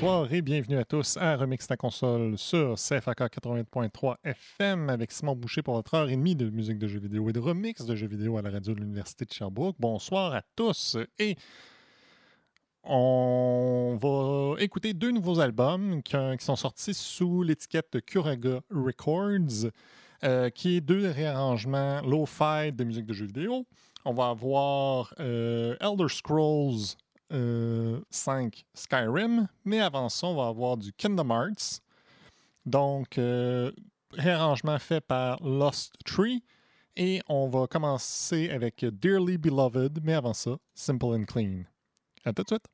Bonsoir et bienvenue à tous à Remix ta console sur CFAK 88.3 FM avec Simon Boucher pour votre heure et demie de musique de jeux vidéo et de remix de jeux vidéo à la radio de l'Université de Sherbrooke. Bonsoir à tous et on va écouter deux nouveaux albums qui, qui sont sortis sous l'étiquette de Curaga Records, euh, qui est deux réarrangements low-fi de musique de jeux vidéo. On va avoir euh, Elder Scrolls euh, 5 Skyrim, mais avant ça, on va avoir du Kingdom Hearts. Donc, euh, réarrangement fait par Lost Tree. Et on va commencer avec Dearly Beloved, mais avant ça, Simple and Clean. À tout de suite.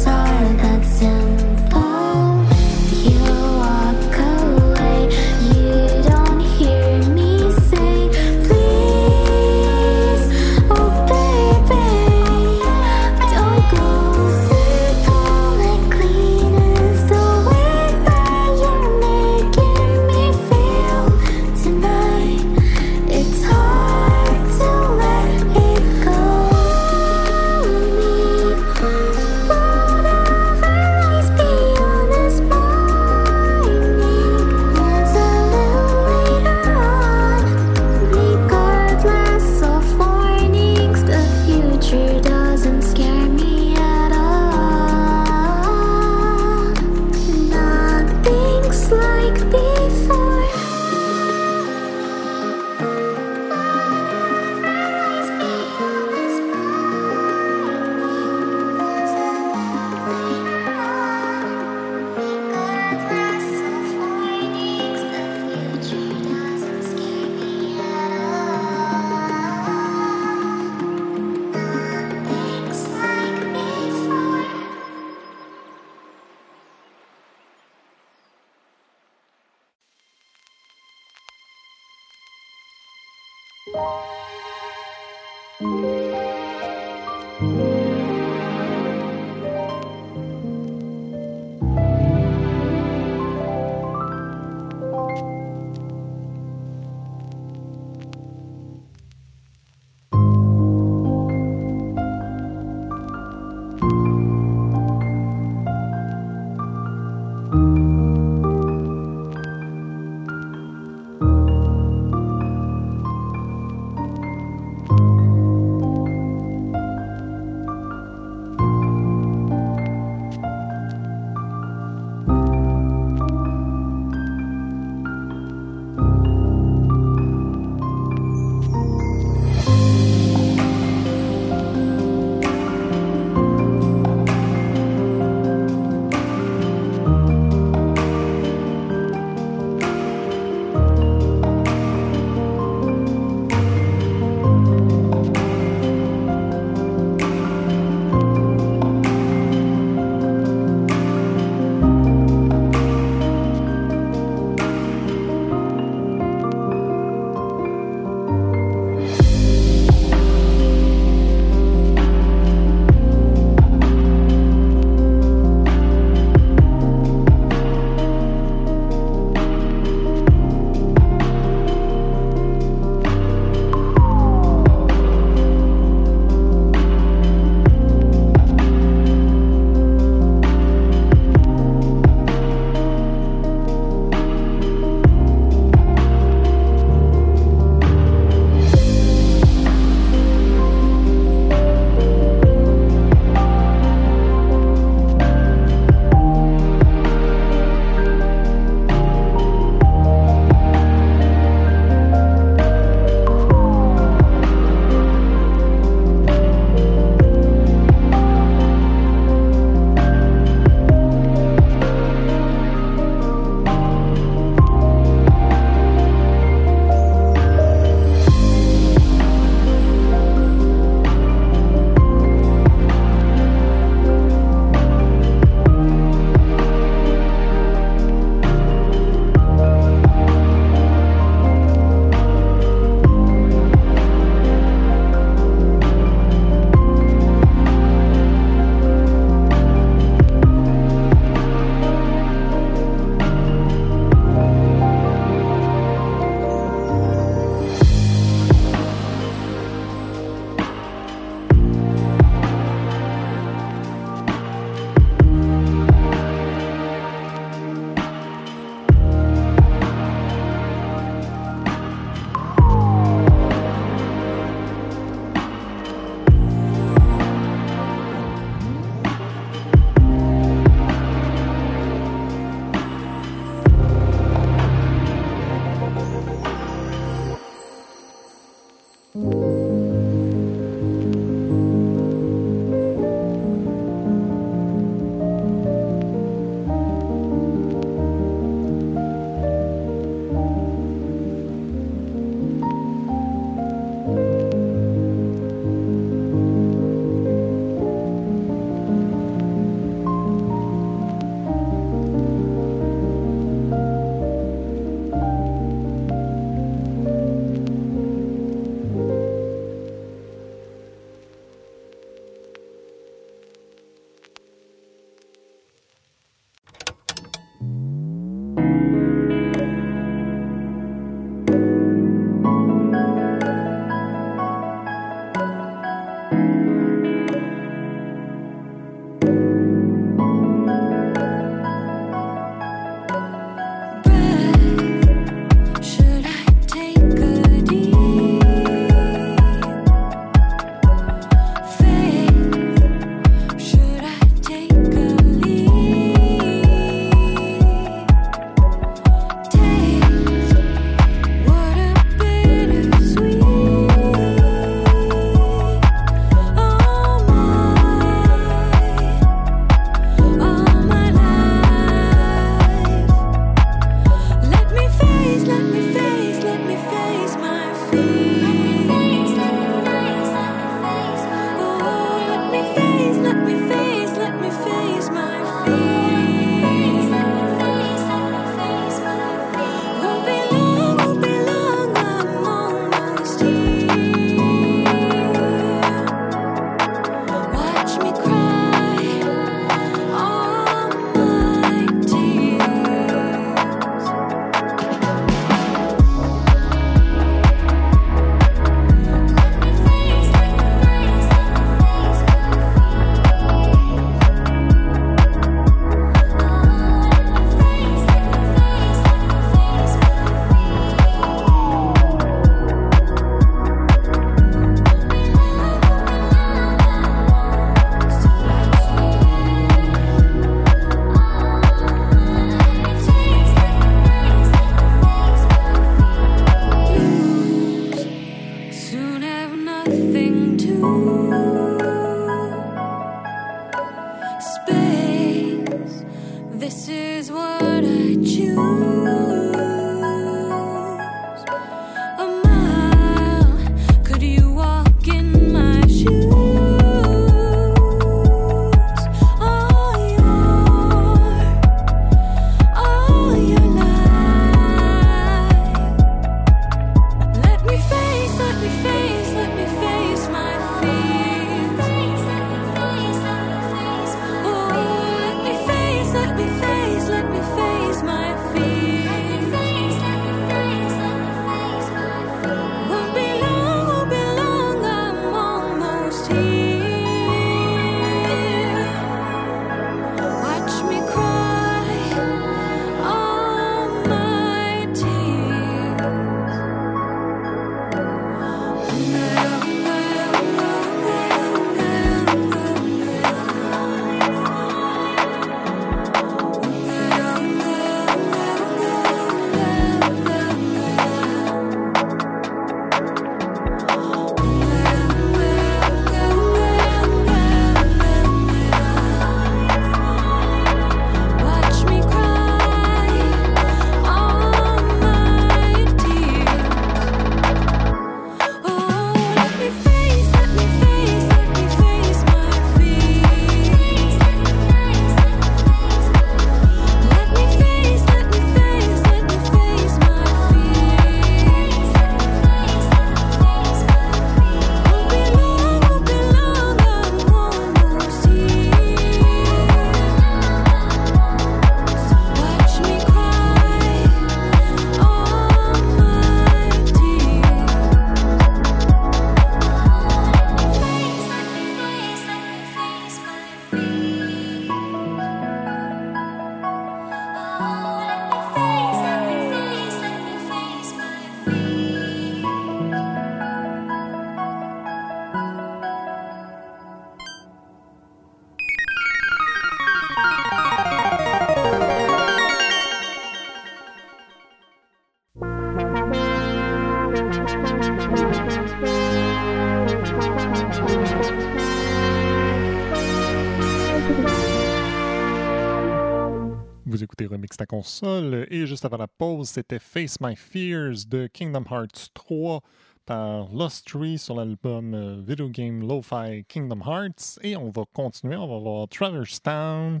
Console et juste avant la pause, c'était Face My Fears de Kingdom Hearts 3 par Lost Tree sur l'album euh, Video Game Lo-Fi Kingdom Hearts. Et on va continuer, on va voir Traverse Town.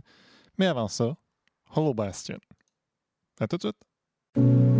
Mais avant ça, Hollow Bastion. À tout de suite.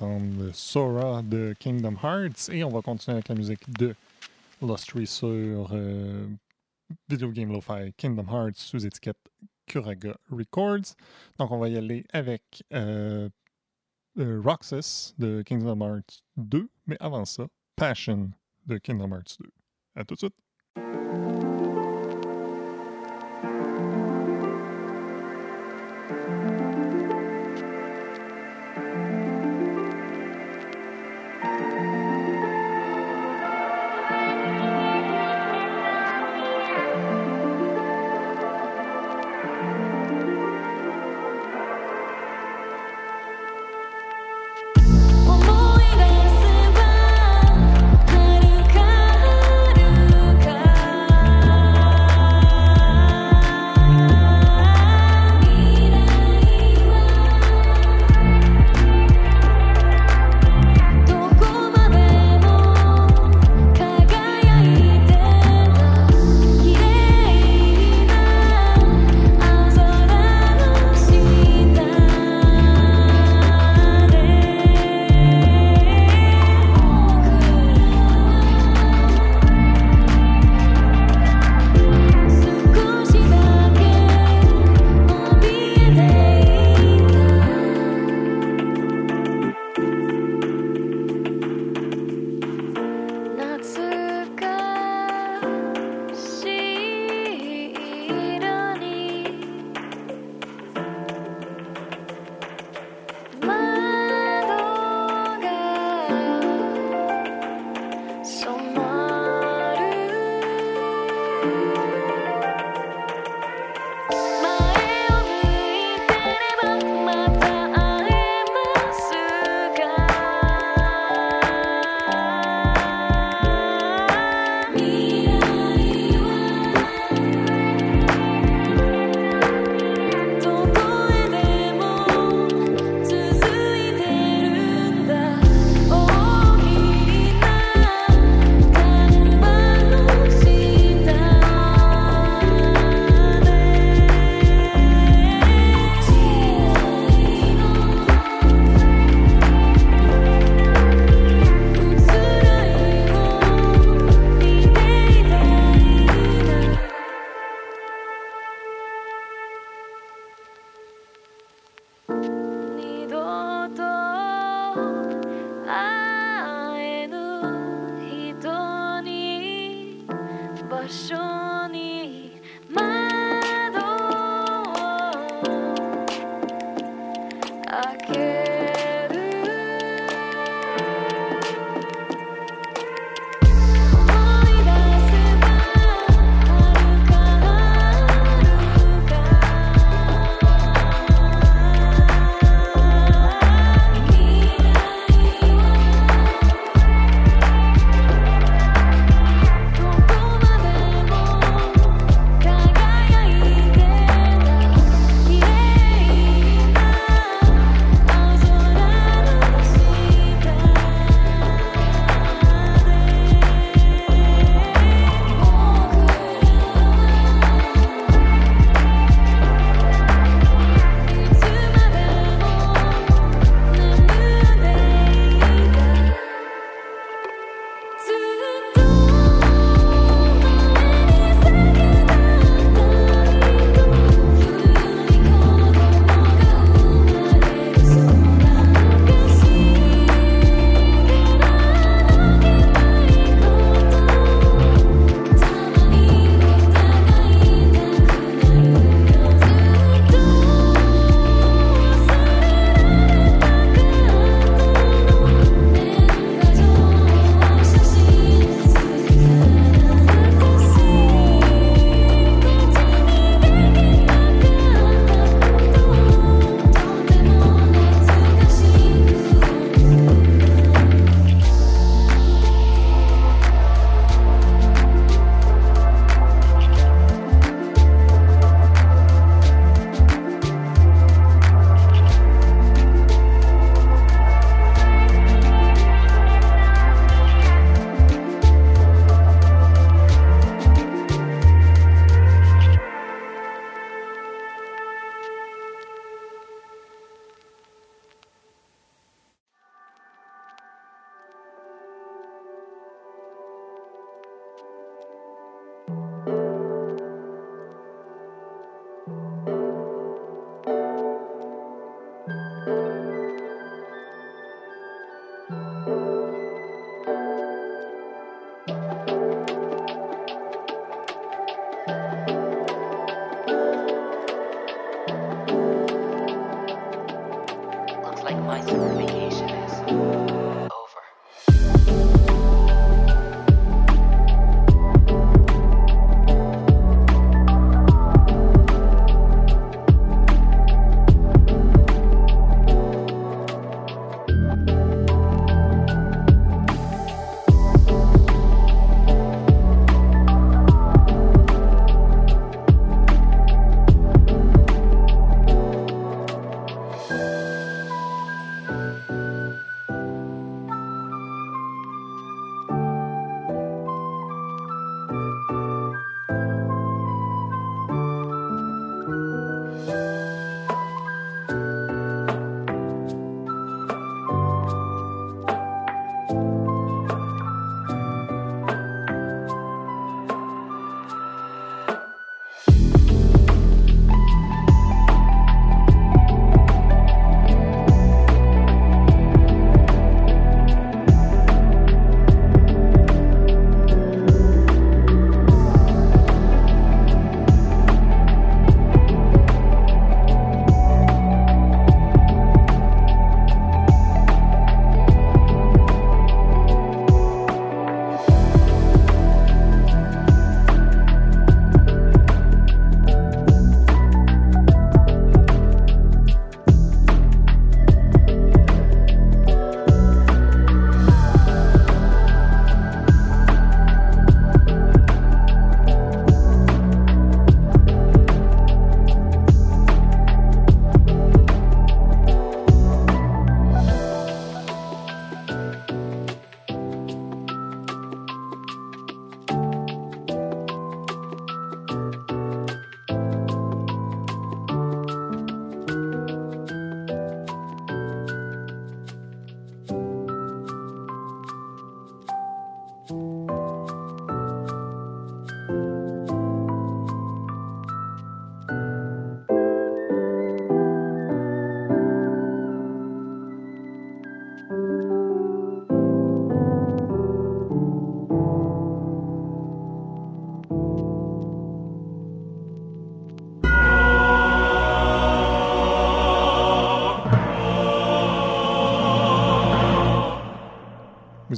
Venez d'entendre Sora de Kingdom Hearts et on va continuer avec la musique de Lustry sur euh, Video Game Lo-Fi Kingdom Hearts sous étiquette Kuraga Records. Donc on va y aller avec euh, euh, Roxas de Kingdom Hearts 2, mais avant ça, Passion de Kingdom Hearts 2. À tout de suite.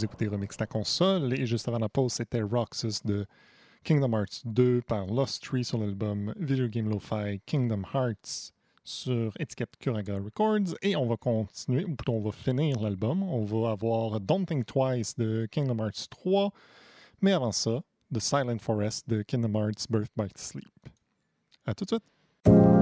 Vous écoutez Remix la console et juste avant la pause, c'était Roxas de Kingdom Hearts 2 par Lost Tree sur l'album Video Game Lo-Fi Kingdom Hearts sur étiquette Kuraga Records et on va continuer, ou plutôt on va finir l'album. On va avoir Don't Think Twice de Kingdom Hearts 3, mais avant ça, The Silent Forest de Kingdom Hearts Birth by Sleep. À tout de suite!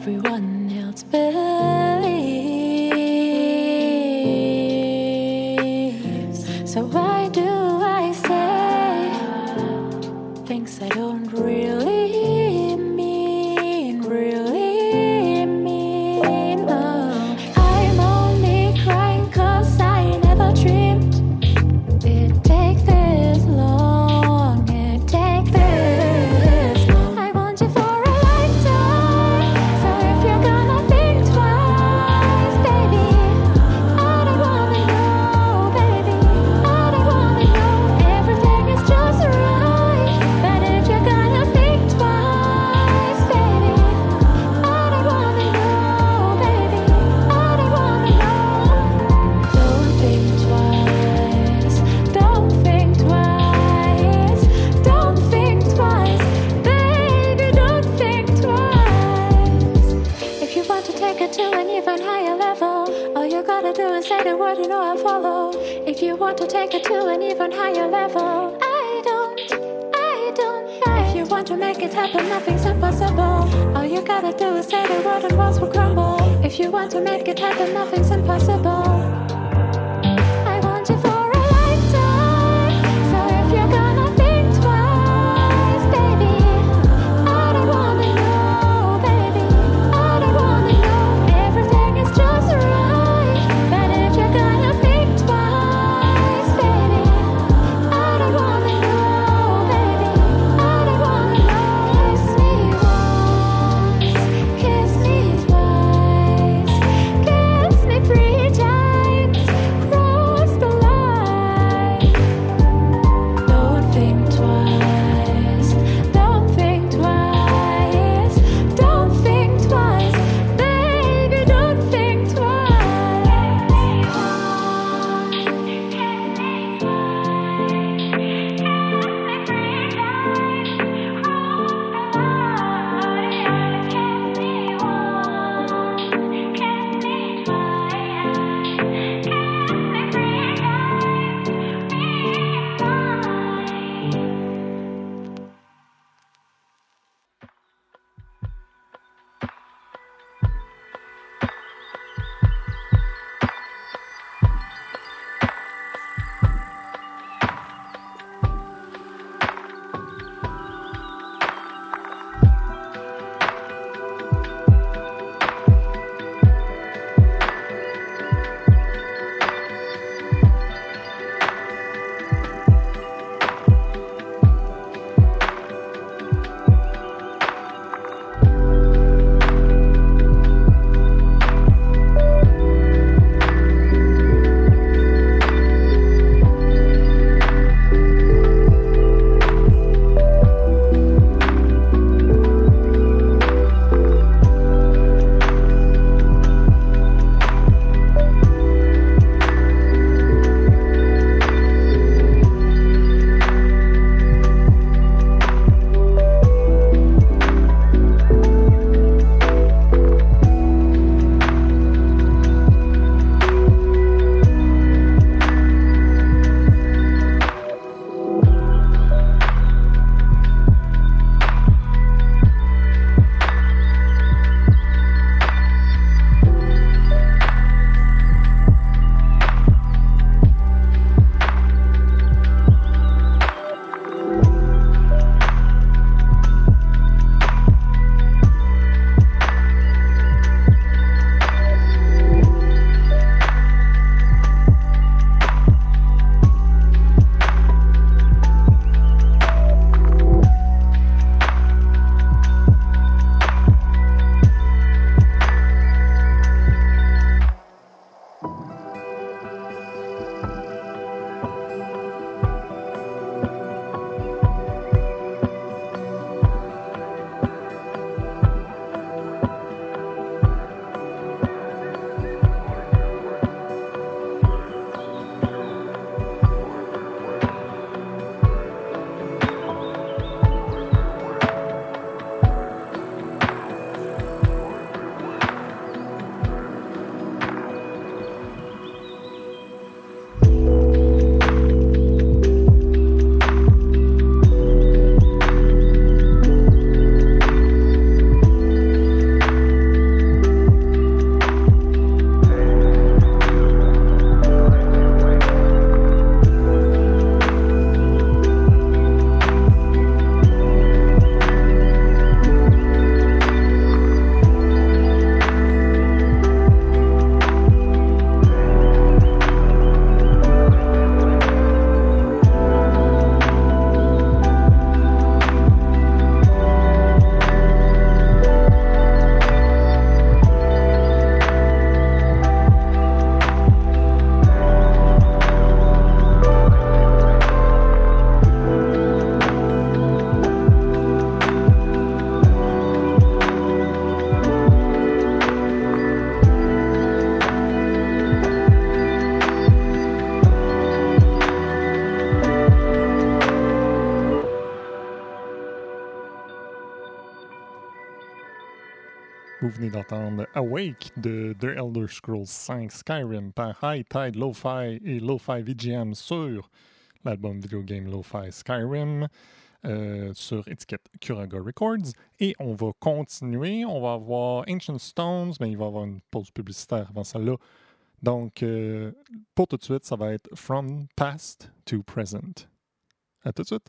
everyone. Awake de The Elder Scrolls 5 Skyrim par High Tide Lo-Fi et Lo-Fi VGM sur l'album Video Game Lo-Fi Skyrim euh, sur étiquette Curaga Records. Et on va continuer. On va avoir Ancient Stones, mais il va y avoir une pause publicitaire avant celle-là. Donc, euh, pour tout de suite, ça va être From Past to Present. À tout de suite.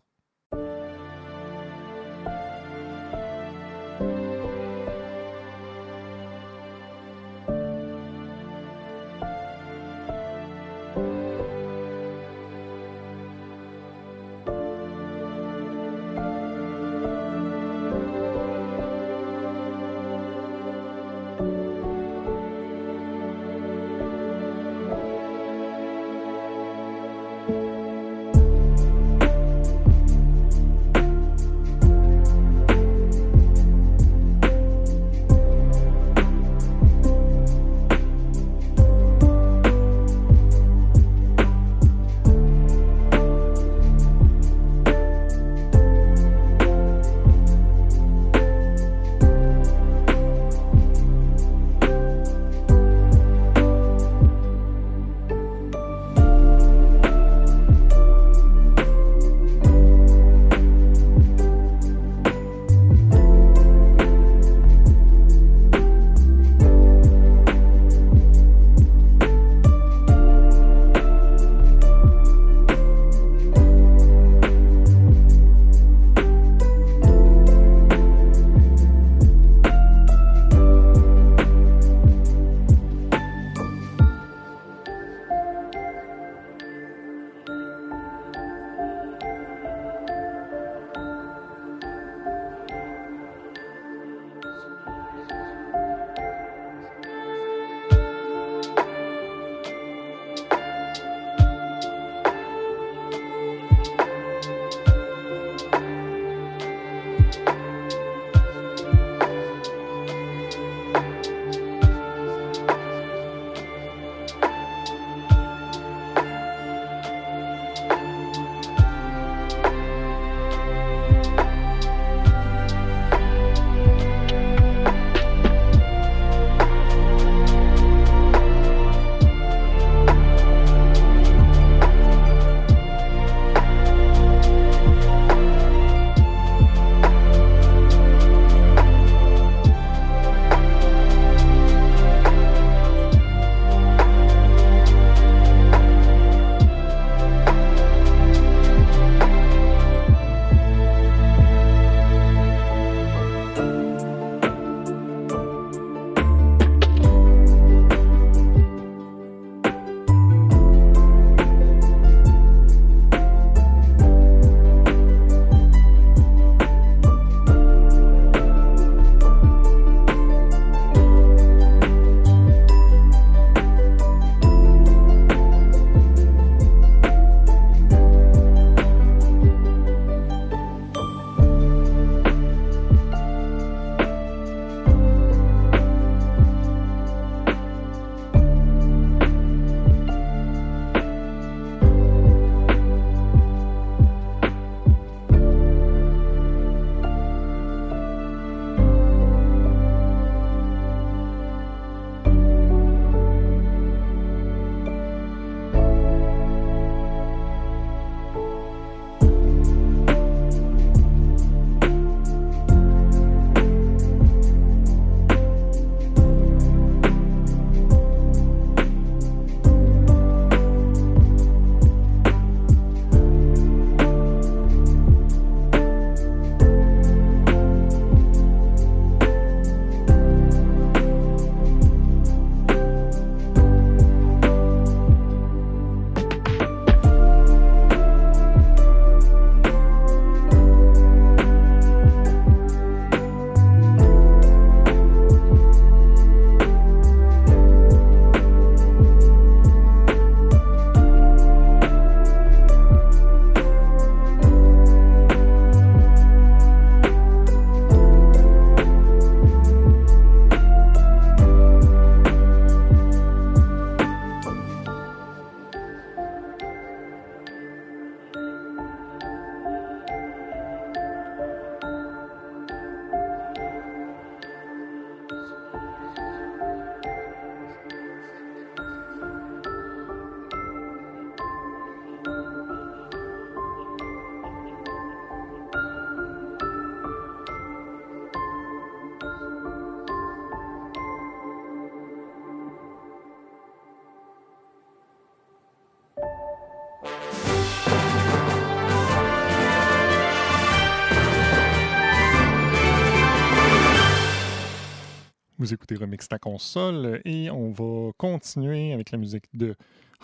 Vous écoutez Remix ta console et on va continuer avec la musique de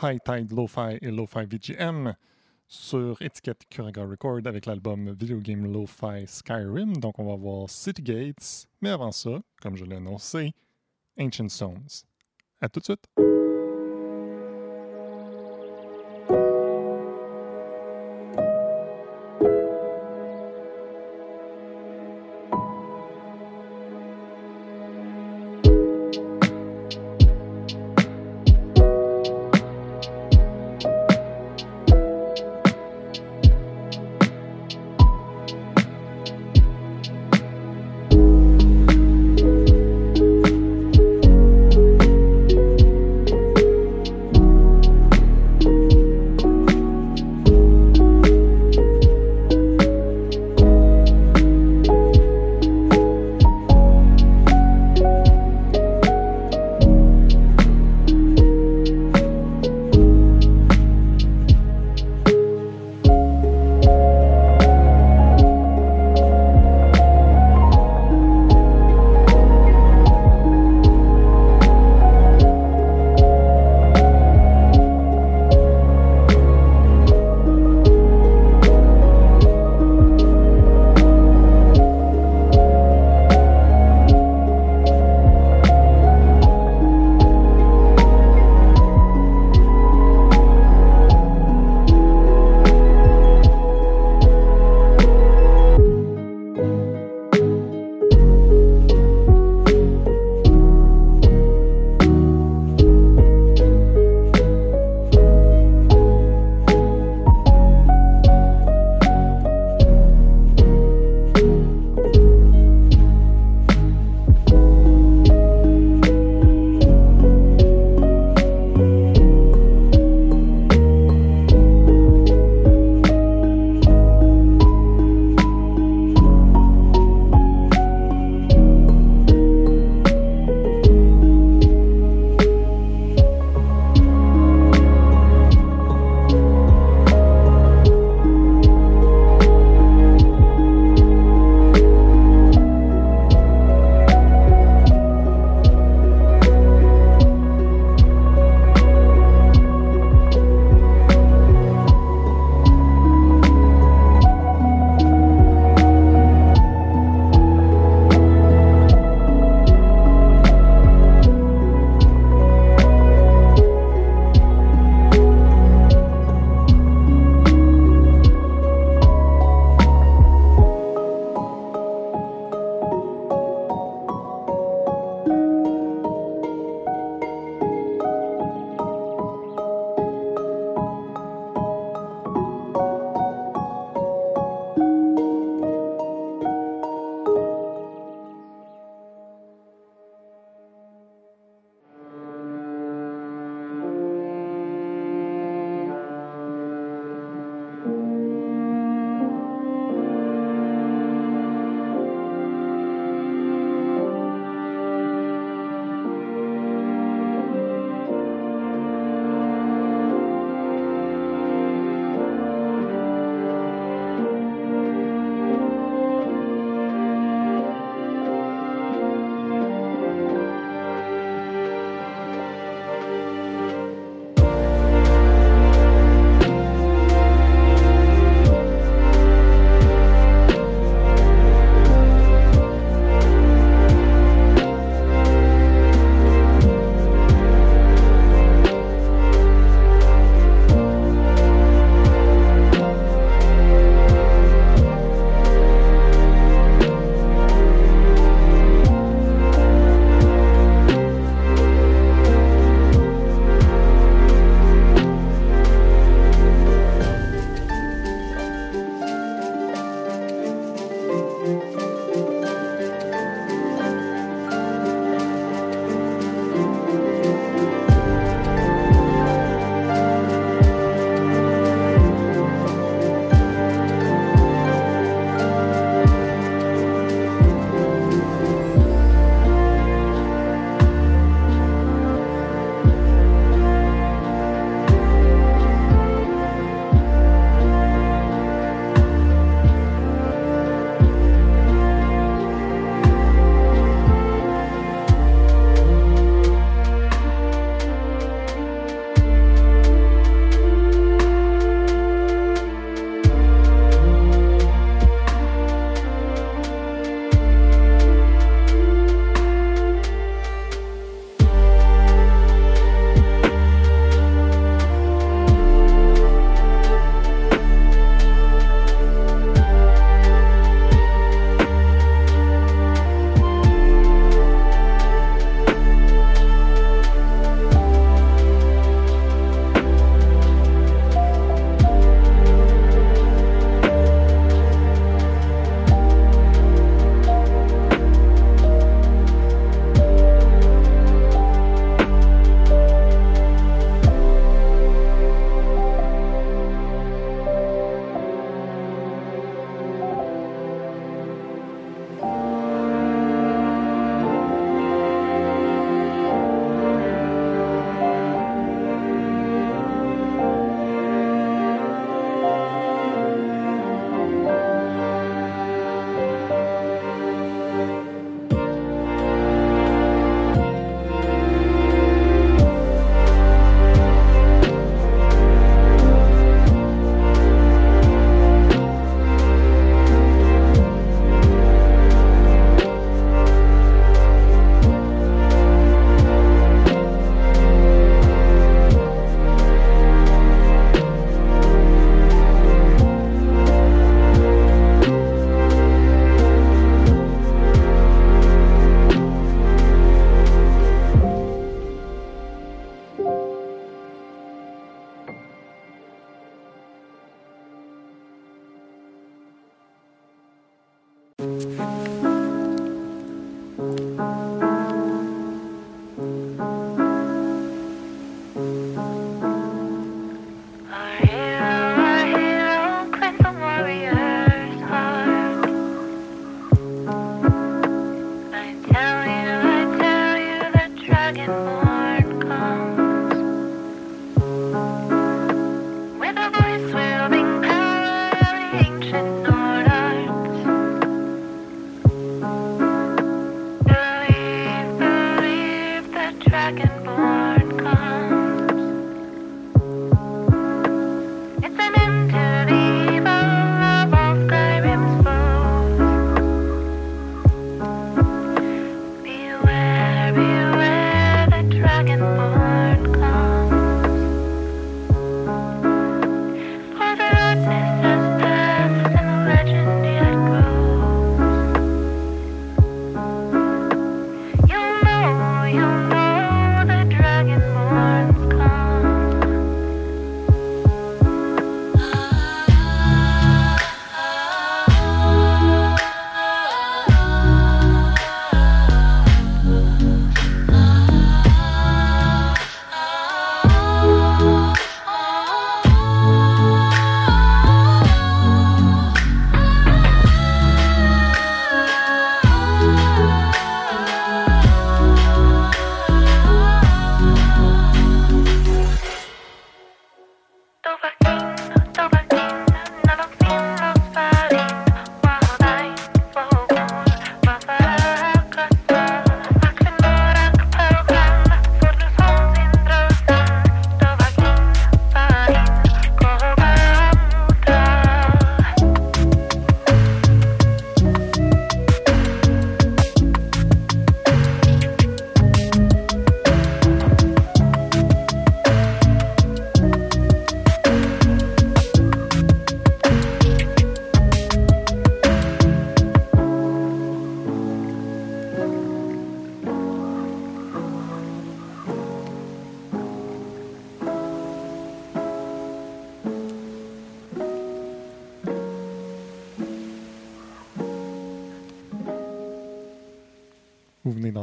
High Tide Lo-Fi et Lo-Fi VGM sur étiquette Kuraga Record avec l'album Video Game Lo-Fi Skyrim. Donc on va voir City Gates, mais avant ça, comme je l'ai annoncé, Ancient Stones. À tout de suite!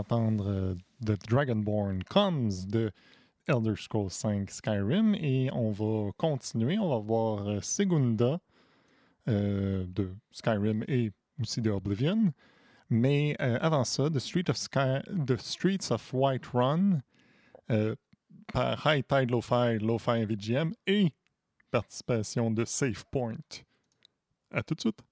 Venez d'entendre euh, The Dragonborn Comes de Elder Scrolls 5 Skyrim et on va continuer. On va voir euh, Segunda euh, de Skyrim et aussi de Oblivion. Mais avant ça, The, The Streets of Whiterun euh, par High Tide Lo-Fi, Lo-Fi VGM et participation de Save Point. À tout de suite.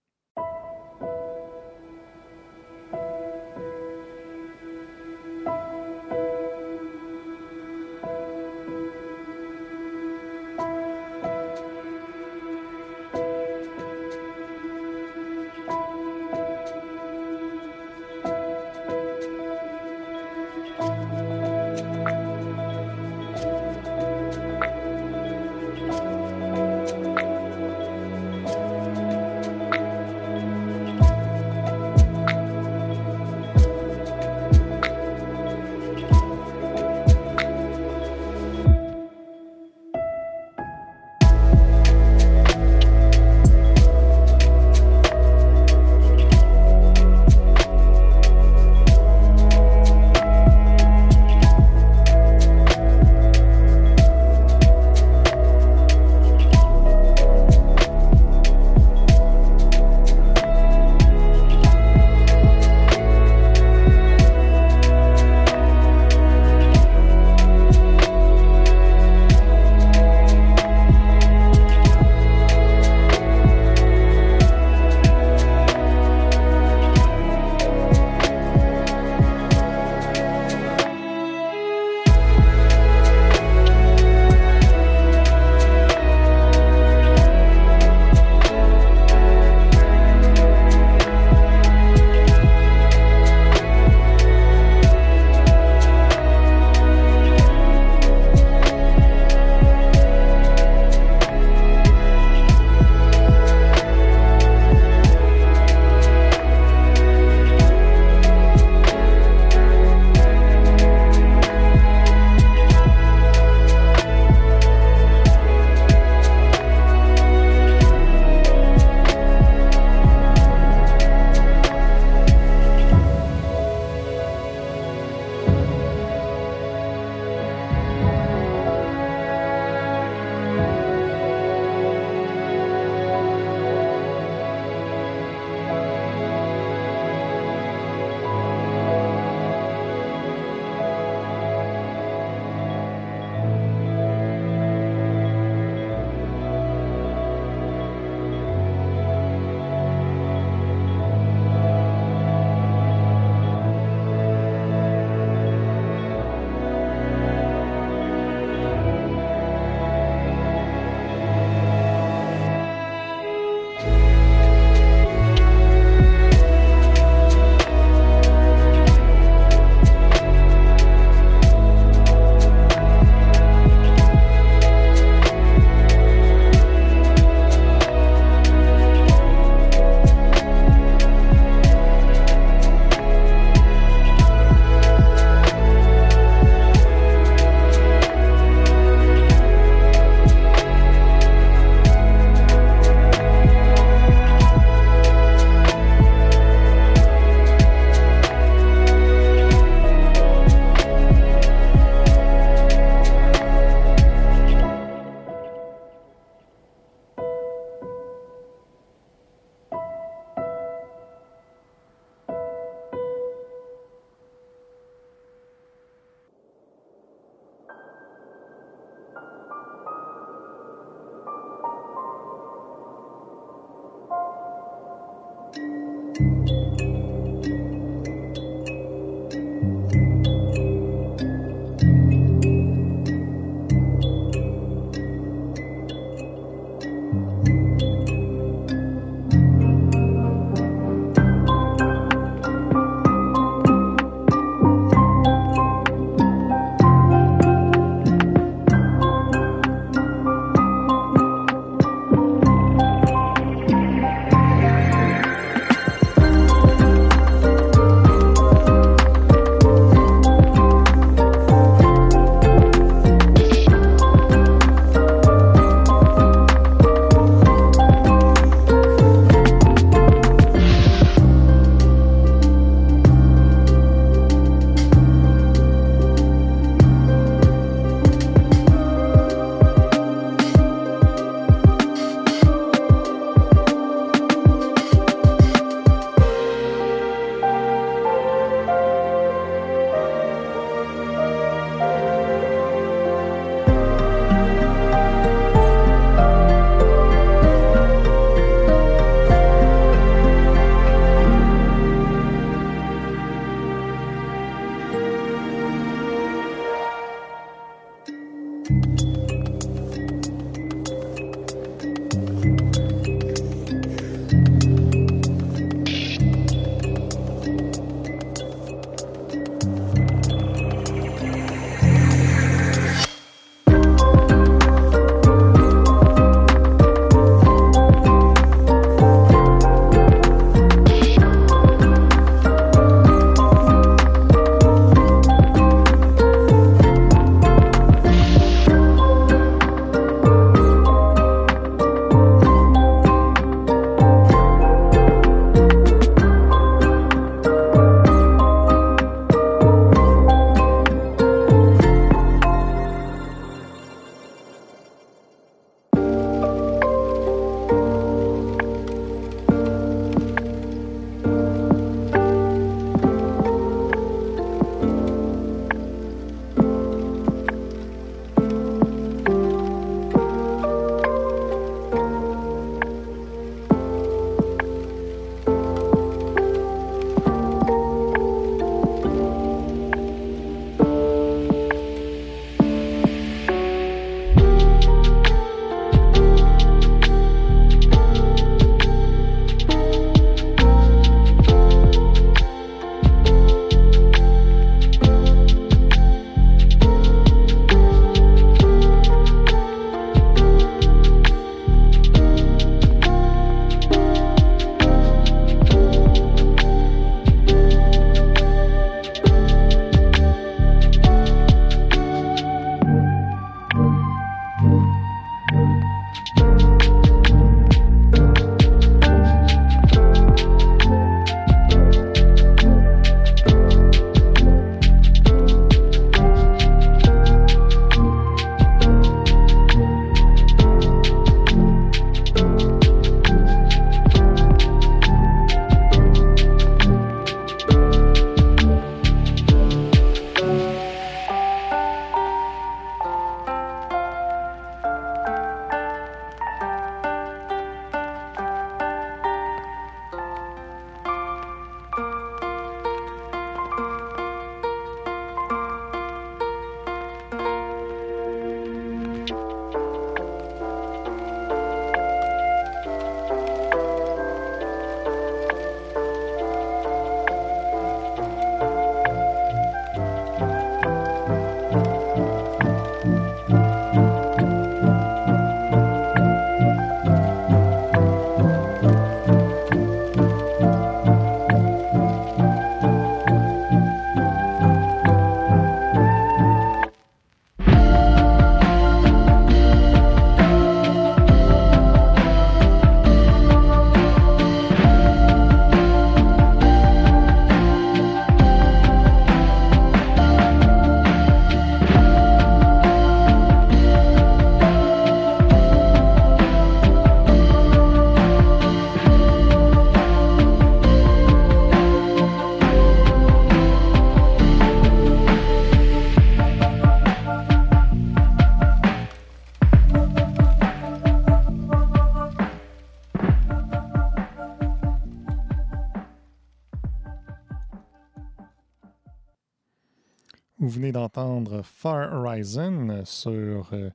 Far Horizon sur euh,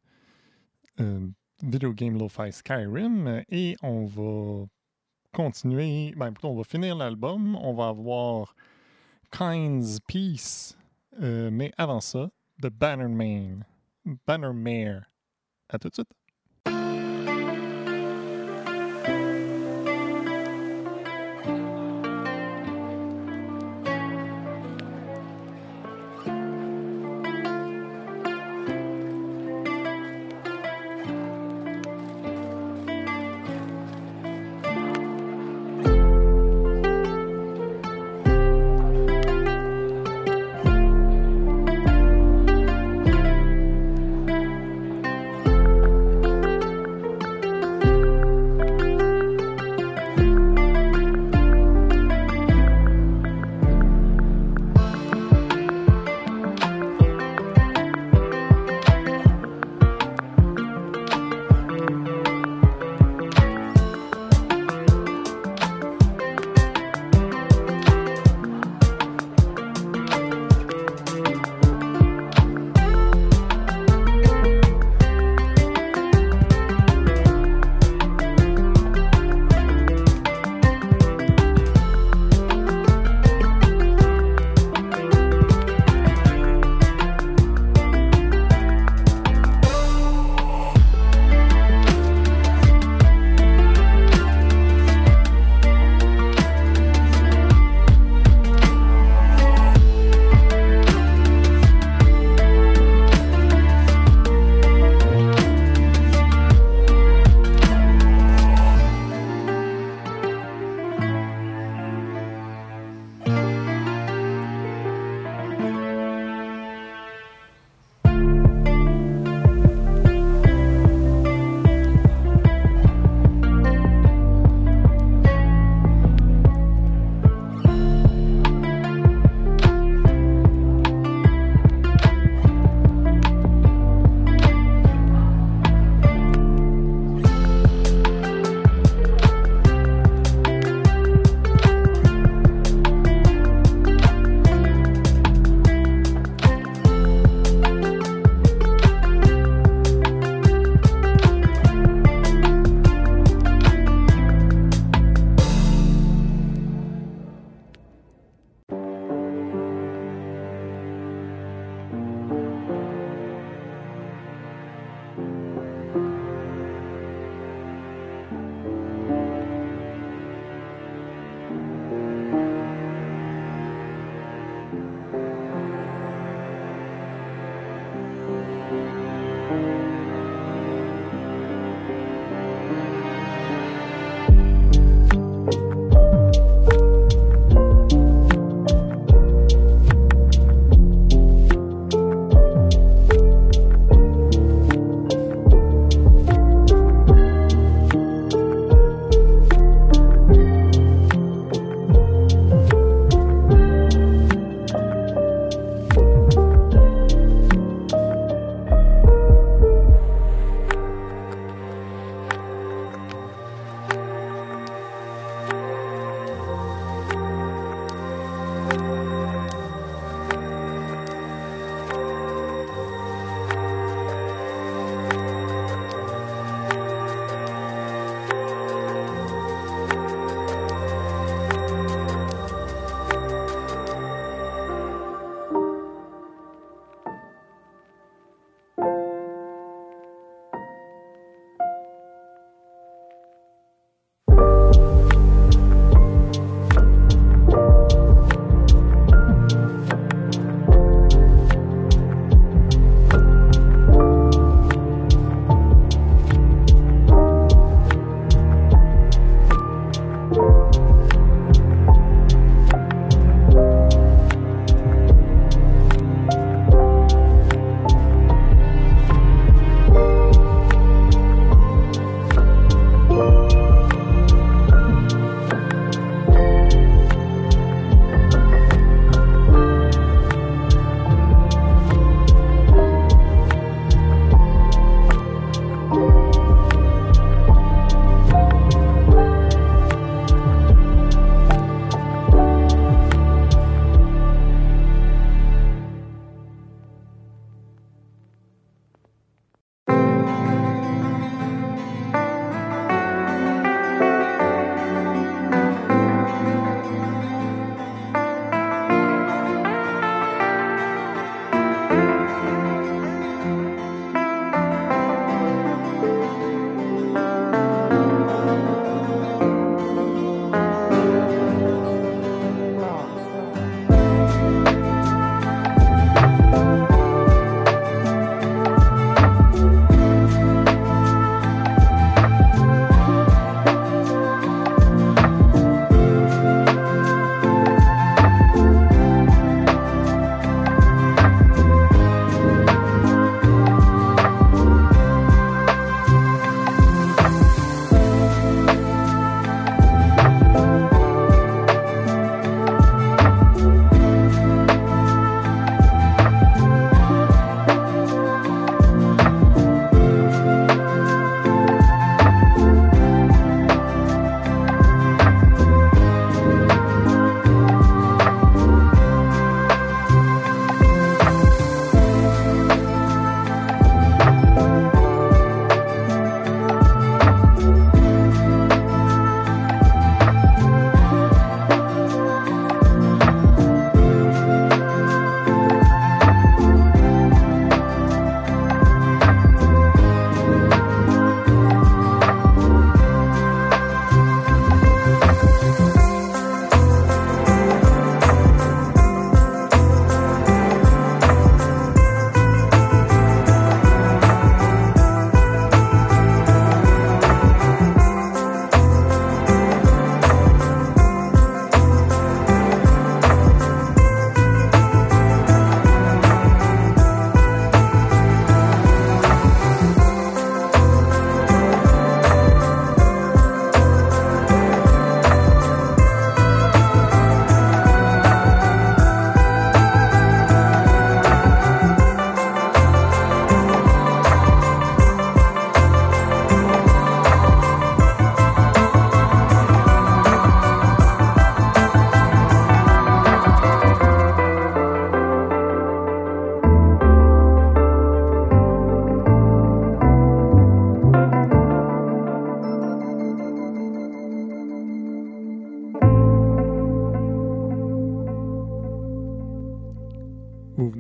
euh, Video Game Lo-Fi Skyrim et on va continuer, ben plutôt on va finir l'album. On va avoir Kind's Peace, euh, mais avant ça, The Bannerman. Bannermare. À tout de suite.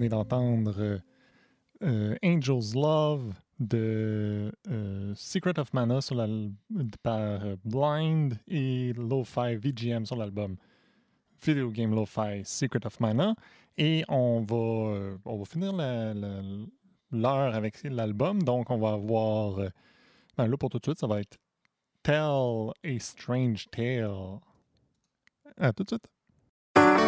D'entendre euh, euh, Angel's Love de euh, Secret of Mana sur l'al- par Blind et Lo-Fi VGM sur l'album Video Game Lo-Fi Secret of Mana. Et on va, on va finir la- la- l'heure avec l'album. Donc, on va avoir. ben là, pour tout de suite, ça va être Tell a Strange Tale. Tout de suite.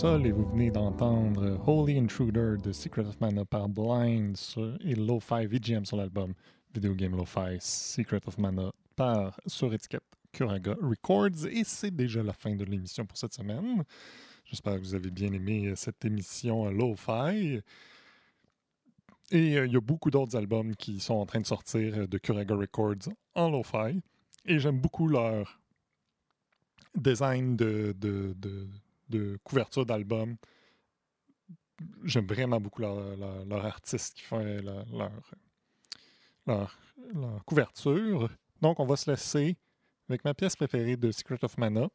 Console et vous venez d'entendre Holy Intruder de Secret of Mana par Blind sur- et Lo-Fi VGM sur l'album Video Game Lo-Fi Secret of Mana par sur étiquette Kuraga Records. Et c'est déjà la fin de l'émission pour cette semaine. J'espère que vous avez bien aimé euh, cette émission euh, Lo-Fi. Et euh, il y a beaucoup d'autres albums qui sont en train de sortir de Kuraga Records en Lo-Fi. Et j'aime beaucoup leur design de, de, de- de couverture d'album. J'aime vraiment beaucoup leur, leur, artiste qui fait leur- leur couverture. Donc, on va se laisser avec ma pièce préférée de Secret of Mana,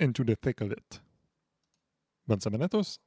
Into the Thick of It. Bonne semaine à tous!